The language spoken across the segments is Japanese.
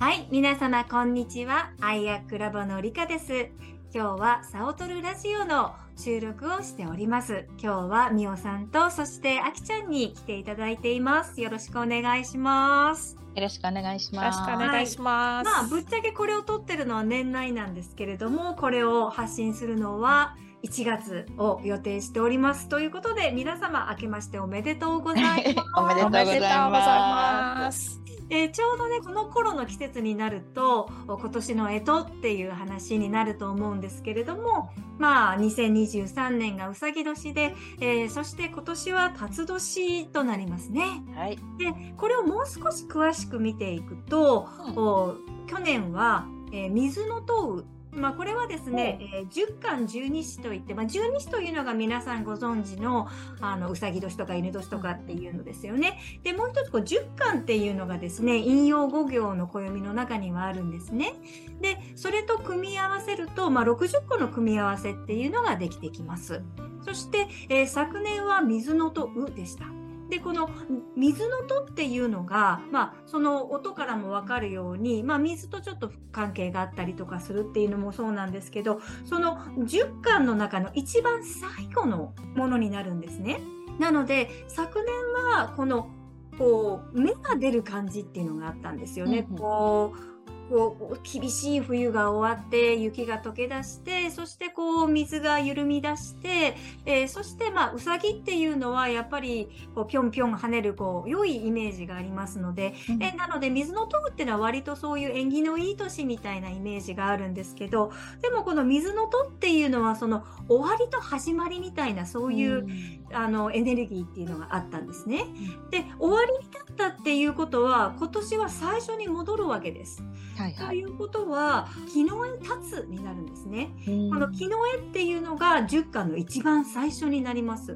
はい、皆様こんにちは。アイアックラボのりかです。今日はサオトルラジオの収録をしております。今日はみおさんとそしてあきちゃんに来ていただいています。よろしくお願いします。よろしくお願いしよろします。くお願いします。まあぶっちゃけこれを撮ってるのは年内なんですけれども、これを発信するのは1月を予定しております。ということで皆様明けましておめでとうございます。おめでとうございます。えーちょうどねこの頃の季節になるとお今年の干支っていう話になると思うんですけれどもまあ2023年がうさぎ年で、えーそして今年は辰年となりますね。はい。でこれをもう少し詳しく見ていくと、うんお去年は、えー水の塔まあ、これはですね、えー十干十二支といって、まあ、十二支というのが皆さんご存知のあのうさぎ年とか犬年とかっていうのですよね。でもう一つこう十干っていうのがですね引用五行の暦の中にはあるんですね。でそれと組み合わせると、まあ、60個の組み合わせっていうのができてきます。そして、えー昨年は水のとうでした。でこの水のとっていうのが、まあ、その音からも分かるように、まあ、水とちょっと関係があったりとかするっていうのもそうなんですけどその10巻の中の一番最後のものになるんですね。なので昨年はこのこう芽が出る感じっていうのがあったんですよね。うんうんこうこう厳しい冬が終わって雪が溶け出してそしてこう水が緩み出して、えーそしてまあうさぎっていうのはやっぱりこうぴょんぴょん跳ねるこう良いイメージがありますので、うんえなので水の塔っていうのは割とそういう縁起のいい年みたいなイメージがあるんですけどでもこの水の塔っていうのはその終わりと始まりみたいなそういう、あのエネルギーっていうのがあったんですね。で終わりに立ったっていうことは今年は最初に戻るわけです。はいはい。ということは木の絵立つになるんですね。ここの木の絵っていうのが10巻の一番最初になります。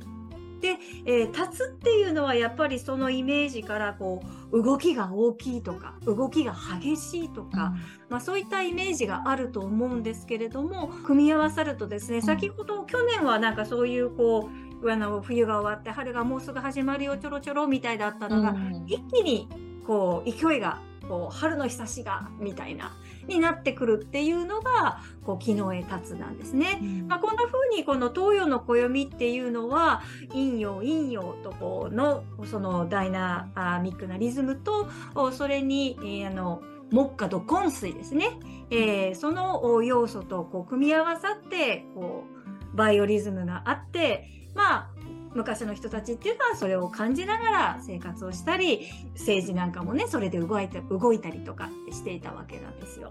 で、えー立つっていうのはやっぱりそのイメージからこう動きが大きいとか動きが激しいとか、まあ、そういったイメージがあると思うんですけれども組み合わさるとですねん先ほど去年はなんかそういうこうあの冬が終わって春がもうすぐ始まるよちょろちょろみたいだったのが、一気にこう勢いがこう春の日差しがみたいなになってくるっていうのがこう木の絵立つなんですね。まあ、こんな風にこの東洋の暦っていうのは陰陽陰陽とこうのそのダイナミックなリズムとおそれに、えーあの木下土金水ですね、えーそのお要素とこう組み合わさってこうバイオリズムがあってまあ昔の人たちっていうのはそれを感じながら生活をしたり政治なんかもねそれで動いて動いたりとかしていたわけなんですよ。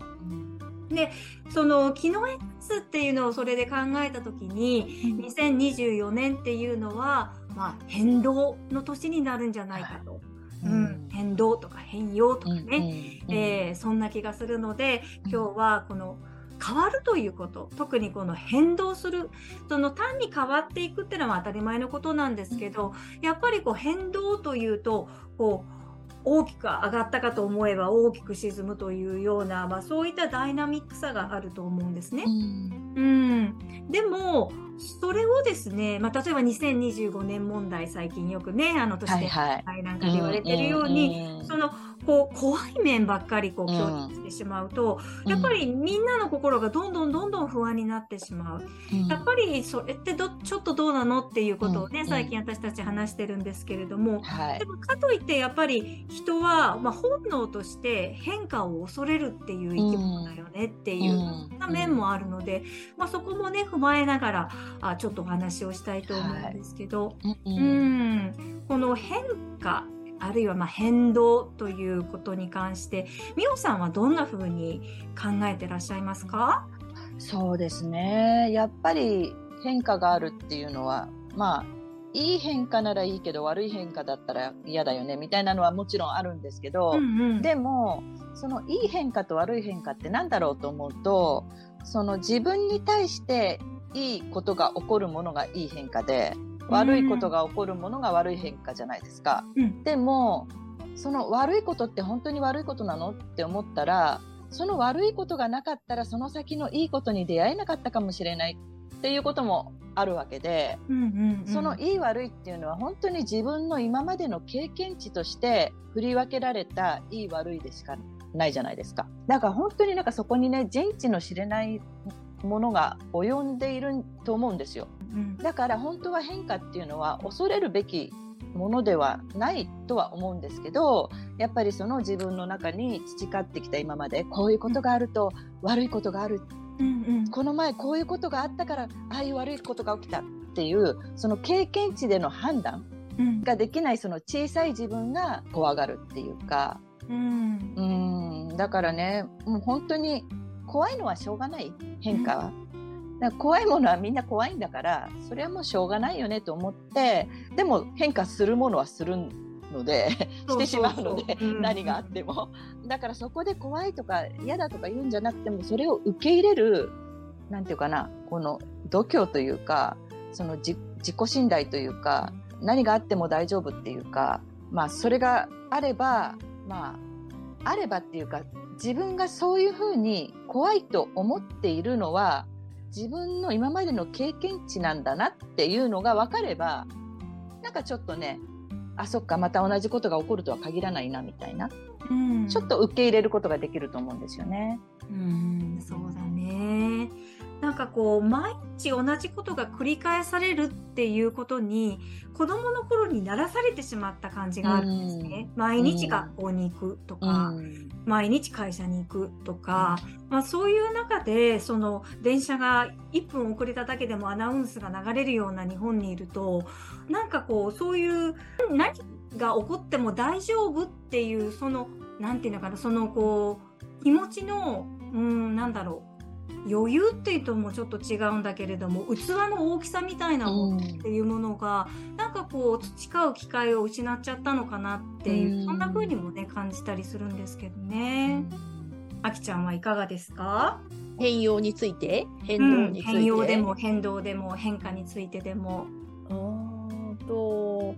その木の絵つっていうのをそれで考えた時に2024年っていうのは、まあ、変動の年になるんじゃないかと。うん、変動とか変容とかね、えーそんな気がするので今日はこの変わるということ特にこの変動するその単に変わっていくっていうのは当たり前のことなんですけどやっぱりこう変動というとこう大きく上がったかと思えば大きく沈むというような、まあ、そういったダイナミックさがあると思うんですね。うん、でもそれをですね、まあ、例えば2025年問題最近よくねあの都市はいではい。なんかで言われてるように、そのこう怖い面ばっかりこううん強調してしまうと、やっぱりみんなの心がどんどんどんどん不安になってしまう。やっぱりそれってどちょっとどうなのっていうことをね、うん。最近私たち話してるんですけれども、はい。で。もかといってやっぱり人は、まあ、本能として変化を恐れるっていう生き物だよねっていう、そん。な面もあるので、まあ、そこもね踏まえながらあちょっとお話をしたいと思うんですけど、うんううんん、この変化あるいはまあ変動ということに関して美桜さんはどんなふうに考えてらっしゃいますか、そうですね。やっぱり変化があるっていうのは、まあ、いい変化ならいいけど悪い変化だったら嫌だよねみたいなのはもちろんあるんですけど、うんうんでもそのいい変化と悪い変化って何だろうと思うとその自分に対していいことが起こるものがいい変化で悪いことが起こるものが悪い変化じゃないですか。うんでもその悪いことって本当に悪いことなのって思ったらその悪いことがなかったらその先のいいことに出会えなかったかもしれないっていうこともあるわけで、そのいい悪いっていうのは本当に自分の今までの経験値として振り分けられたいい悪いでしかないじゃないですか。だから本当になんかそこにね人知の知れないものが及んでいると思うんですよ。うん。だから本当は変化っていうのは恐れるべきものではないとは思うんですけどやっぱりその自分の中に培ってきた今までこういうことがあると悪いことがある。うんうん。この前こういうことがあったからああいう悪いことが起きたっていうその経験値での判断うん。ができないその小さい自分が怖がるっていうか。うん。うーん。だからねもう本当に怖いのはしょうがない。変化は。だから怖いものはみんな怖いんだからそれはもうしょうがないよねと思ってでも変化するものはするので してしまうので何があっても。だからそこで怖いとか嫌だとか言うんじゃなくてもそれを受け入れるなんていうかなこの度胸というかその自自己信頼というか何があっても大丈夫っていうかまあそれがあればまああればっていうか自分がそういうふうに怖いと思っているのは自分の今までの経験値なんだなっていうのが分かればなんかちょっとねあそっかまた同じことが起こるとは限らないなみたいな。うんちょっと受け入れることができると思うんですよね。うんそうだねなんかこう毎日同じことが繰り返されるっていうことに子供の頃にならされてしまった感じがあるんですね。毎日学校に行くとか、うん毎日会社に行くとか、まあ、そういう中でその電車が1分遅れただけでもアナウンスが流れるような日本にいるとなんかこうそういう何が起こっても大丈夫っていうそのなんていうのかなそのこう気持ちのうんなんだろう余裕っていうともうちょっと違うんだけれども器の大きさみたいなものっていうものが、なんかこう培う機会を失っちゃったのかなっていう、うん。そんな風にもね感じたりするんですけどね。あきちゃんはいかがですか、変容について？変うん、動について、変容でも変動でも変化についてでも。うーんと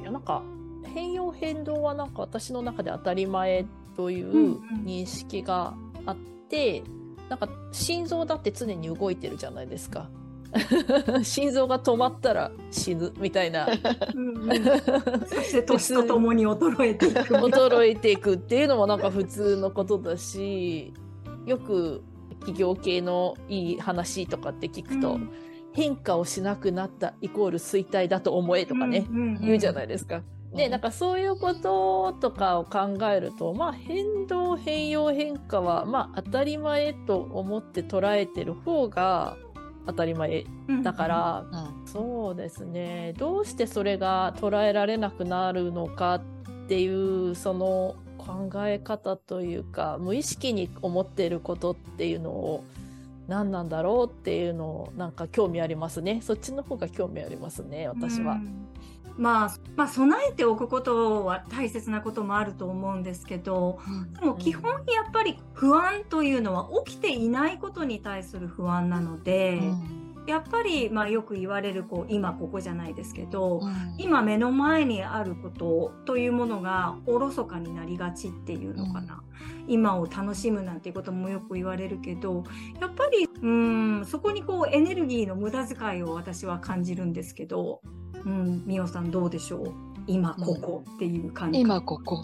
いやなんか変容変動はなんか私の中で当たり前といんううん認識があって、なんか心臓だって常に動いてるじゃないですか。心臓が止まったら死ぬみたいなうんうんそして年とともに衰えていく。衰えていくっていうのもなんか普通のことだしよく企業系のいい話とかって聞くと、うん変化をしなくなったイコール衰退だと思えとかね、うんうんうん言うじゃないですか。でなんかそういうこととかを考えるとまあ変動変容変化はまあ当たり前と思って捉えてる方が当たり前だから、うん。そうですね。どうしてそれが捉えられなくなるのかっていうその考え方というか無意識に思っていることっていうのを何なんだろうっていうのをなんか興味ありますね。そっちの方が興味ありますね私は。うん。まあ、まあ備えておくことは大切なこともあると思うんですけどでも基本やっぱり不安というのは起きていないことに対する不安なので、やっぱりまあよく言われるこう今ここじゃないですけど、今目の前にあることというものがおろそかになりがちっていうのかな、今を楽しむなんていうこともよく言われるけどやっぱりうんそこにこうエネルギーの無駄遣いを私は感じるんですけど、うん、みおさんどうでしょう？今ここっていう感じ、今ここ。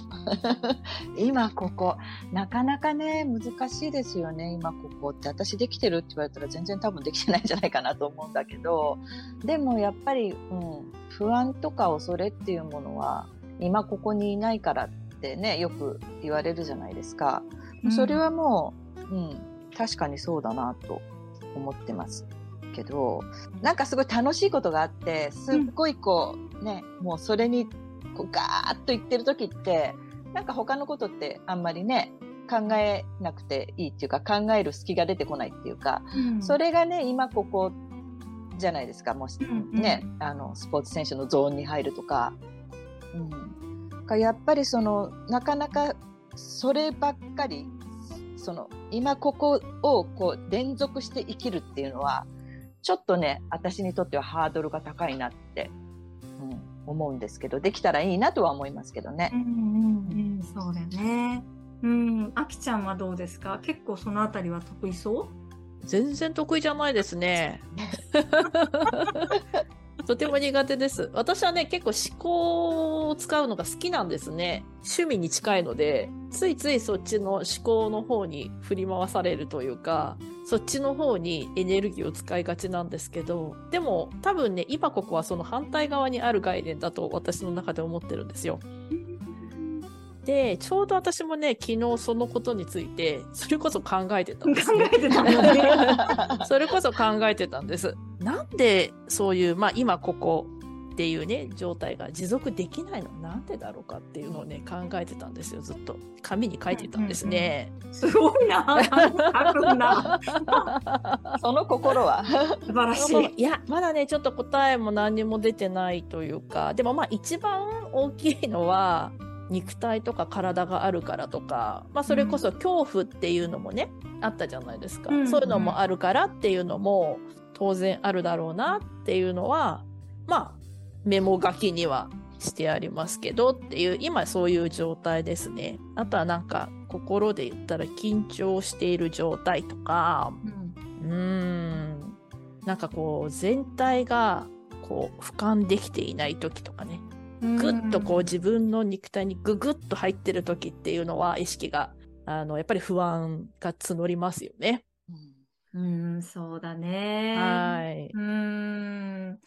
今ここ。なかなかね難しいですよね。今ここって。私できてるって言われたら全然多分できてないんじゃないかなと思うんだけど。でもやっぱり、うん、不安とか恐れっていうものは今ここにいないからってねよく言われるじゃないですか、うん。それはもう、うん、確かにそうだなと思ってますけど。なんかすごい楽しいことがあってすっごいこう、ねもうそれにこうガーッと言ってる時ってなんか他のことってあんまりね考えなくていいっていうか考える隙が出てこないっていうか、うん。それがね今ここじゃないですかもし、うんうん。ねあのスポーツ選手のゾーンに入るとか。うん、かやっぱりそのなかなかそればっかりその今ここをこう連続して生きるっていうのはちょっとね私にとってはハードルが高いなって、うん、思うんですけどできたらいいなとは思いますけどねう。んうんうん、そうだよね。うん、あきちゃんはどうですか？結構そのあたりは得意そう？全然得意じゃないですね。とても苦手です。私はね、結構思考を使うのが好きなんですね。趣味に近いので、ついついそっちの思考の方に振り回されるというか、そっちの方にエネルギーを使いがちなんですけど、でも多分ね、今ここはその反対側にある概念だと私の中で思ってるんですよ。で、ちょうど私もね、昨日そのことについて、それこそ考えてたんです、考えてたのね。それこそ考えてたんです。なんでそういう、まあ今ここっていうね、状態が持続できないのなんでだろうかっていうのをね、考えてたんですよ、ずっと。紙に書いてたんですね。すごいな。書くんだ。その心は素晴らしい。いや、まだね、ちょっと答えも何にも出てないというか、でもまあ一番大きいのは、肉体とか体があるからとか、まあそれこそ恐怖っていうのもね、あったじゃないですか。うんそういうのもあるからっていうのも当然あるだろうなっていうのは、まあメモ書きにはしてありますけどっていう、今そういう状態ですね。あとはなんか心で言ったら緊張している状態とか、うーん。なんかこう全体がこう俯瞰できていない時とかね。ぐっとこう自分の肉体にググッと入ってる時っていうのは意識があのやっぱり不安が募りますよね。うん、そうだね。はい。うーん。